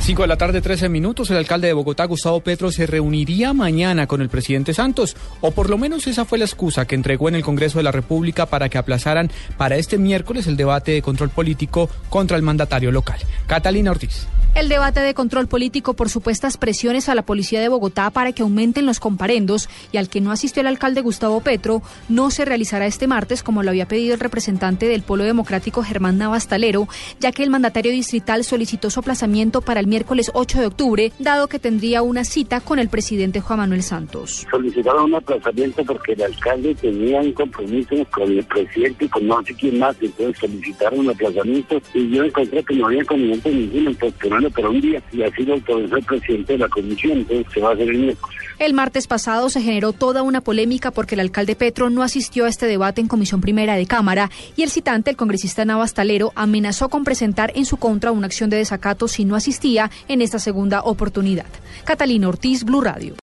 5 de la tarde, 13 minutos. El alcalde de Bogotá, Gustavo Petro, se reuniría mañana con el presidente Santos, o por lo menos esa fue la excusa que entregó en el Congreso de la República para que aplazaran para este miércoles el debate de control político contra el mandatario local. Catalina Ortiz. El debate de control político por supuestas presiones a la policía de Bogotá para que aumenten los comparendos y al que no asistió el alcalde Gustavo Petro no se realizará este martes como lo había pedido el representante del Polo Democrático Germán Navastalero, ya que el mandatario distrital solicitó su aplazamiento para el miércoles 8 de octubre, dado que tendría una cita con el presidente Juan Manuel Santos. Solicitaron un aplazamiento porque el alcalde tenía un compromiso con el presidente y con no sé quién más, entonces solicitaron un aplazamiento y yo encontré que no había inconveniente ninguno, entonces un día y el presidente de la comisión, el. El martes pasado se generó toda una polémica porque el alcalde Petro no asistió a este debate en Comisión Primera de Cámara y el citante, el congresista Navastalero, amenazó con presentar en su contra una acción de desacato si no asistía en esta segunda oportunidad. Catalina Ortiz, Blue Radio.